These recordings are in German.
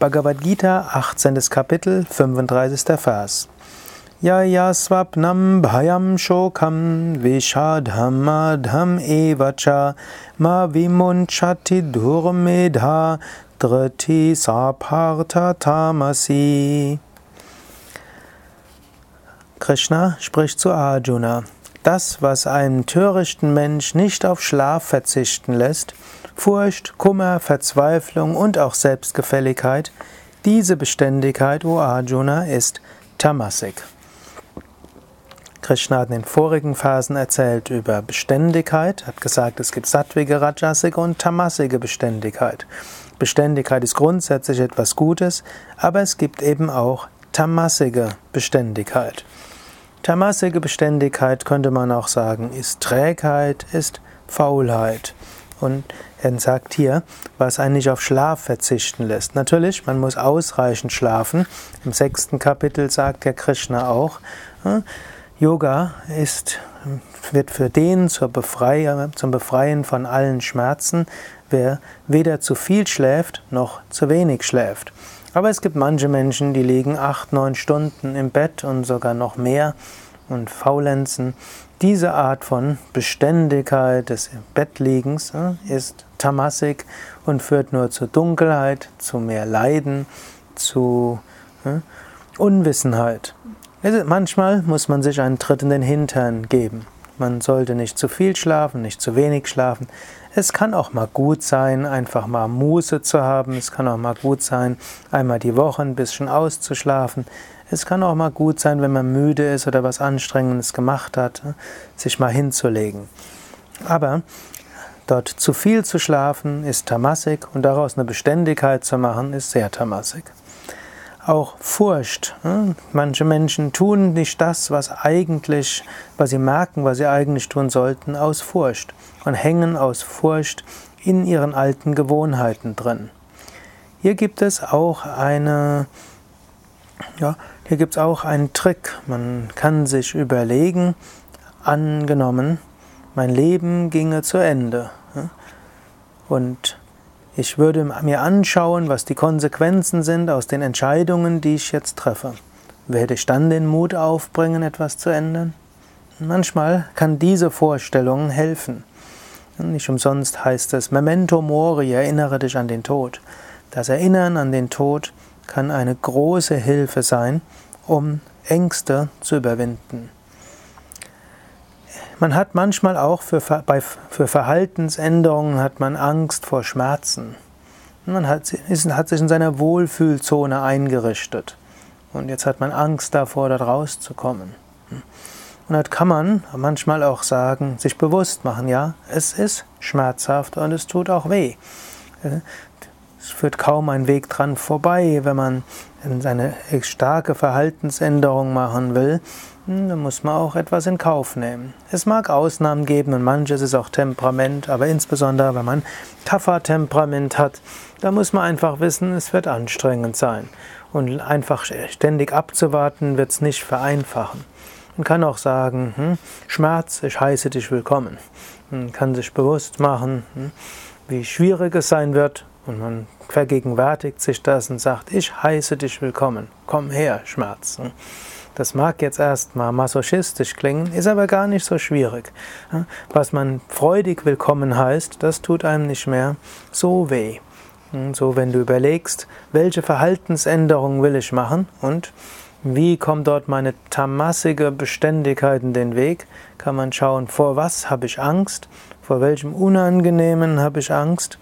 Bhagavad Gita, 18. Kapitel, 35. Vers. Yaya swapnam bhayam shokam vishadhamadham evacha ma vimunchati durmedha driti sapartha tamasi. Krishna spricht zu Arjuna. Das, was einen törichten Mensch nicht auf Schlaf verzichten lässt, Furcht, Kummer, Verzweiflung und auch Selbstgefälligkeit, diese Beständigkeit, o Arjuna, ist Tamasik. Krishna hat in den vorigen Phasen erzählt über Beständigkeit, hat gesagt, es gibt sattwige, rajasige und tamasige Beständigkeit. Beständigkeit ist grundsätzlich etwas Gutes, aber es gibt eben auch tamasige Beständigkeit. Tamasige Beständigkeit könnte man auch sagen, ist Trägheit, ist Faulheit. Und er sagt hier, was einen nicht auf Schlaf verzichten lässt. Natürlich, man muss ausreichend schlafen. Im sechsten Kapitel sagt Herr Krishna auch, Yoga ist, wird für den zur Befreiung, zum Befreien von allen Schmerzen, wer weder zu viel schläft noch zu wenig schläft. Aber es gibt manche Menschen, die liegen acht, neun Stunden im Bett und sogar noch mehr und faulenzen. Diese Art von Beständigkeit des Bettliegens ist tamasik und führt nur zu Dunkelheit, zu mehr Leiden, zu Unwissenheit. Manchmal muss man sich einen Tritt in den Hintern geben. Man sollte nicht zu viel schlafen, nicht zu wenig schlafen. Es kann auch mal gut sein, einfach mal Muße zu haben. Es kann auch mal gut sein, einmal die Woche ein bisschen auszuschlafen. Es kann auch mal gut sein, wenn man müde ist oder was Anstrengendes gemacht hat, sich mal hinzulegen. Aber dort zu viel zu schlafen ist tamasik und daraus eine Beständigkeit zu machen ist sehr tamasik. Auch Furcht. Manche Menschen tun nicht das, was eigentlich, was sie merken, was sie eigentlich tun sollten, aus Furcht und hängen aus Furcht in ihren alten Gewohnheiten drin. Hier gibt es auch eine, ja, hier gibt es auch einen Trick. Man kann sich überlegen, angenommen, mein Leben ginge zu Ende. Und ich würde mir anschauen, was die Konsequenzen sind aus den Entscheidungen, die ich jetzt treffe. Werde ich dann den Mut aufbringen, etwas zu ändern? Manchmal kann diese Vorstellung helfen. Nicht umsonst heißt es Memento Mori, erinnere dich an den Tod. Das Erinnern an den Tod kann eine große Hilfe sein, um Ängste zu überwinden. Man hat manchmal auch für, bei, für Verhaltensänderungen hat man Angst vor Schmerzen. Man hat, ist, hat sich in seiner Wohlfühlzone eingerichtet. Und jetzt hat man Angst davor, da rauszukommen. Und dann kann man manchmal auch sagen, sich bewusst machen, ja, es ist schmerzhaft und es tut auch weh. Es führt kaum ein Weg dran vorbei, wenn man eine starke Verhaltensänderung machen will. Hm, dann muss man auch etwas in Kauf nehmen. Es mag Ausnahmen geben und manches ist auch Temperament, aber insbesondere wenn man Kapha-Temperament hat, da muss man einfach wissen, es wird anstrengend sein. Und einfach ständig abzuwarten, wird es nicht vereinfachen. Man kann auch sagen, hm, Schmerz, ich heiße dich willkommen. Man kann sich bewusst machen, hm, wie schwierig es sein wird, und man vergegenwärtigt sich das und sagt, ich heiße dich willkommen, komm her, Schmerz. Das mag jetzt erstmal masochistisch klingen, ist aber gar nicht so schwierig. Was man freudig willkommen heißt, das tut einem nicht mehr so weh. So, wenn du überlegst, welche Verhaltensänderungen will ich machen und wie kommt dort meine tamassige Beständigkeit in den Weg, kann man schauen, vor was habe ich Angst, vor welchem Unangenehmen habe ich Angst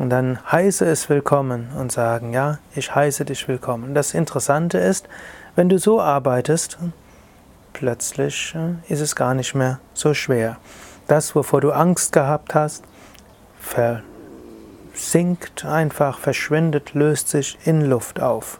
und dann heiße es willkommen und sagen, ja, ich heiße dich willkommen. Das Interessante ist, wenn du so arbeitest, plötzlich äh, ist es gar nicht mehr so schwer. Das, wovor du Angst gehabt hast, versinkt einfach, verschwindet, löst sich in Luft auf.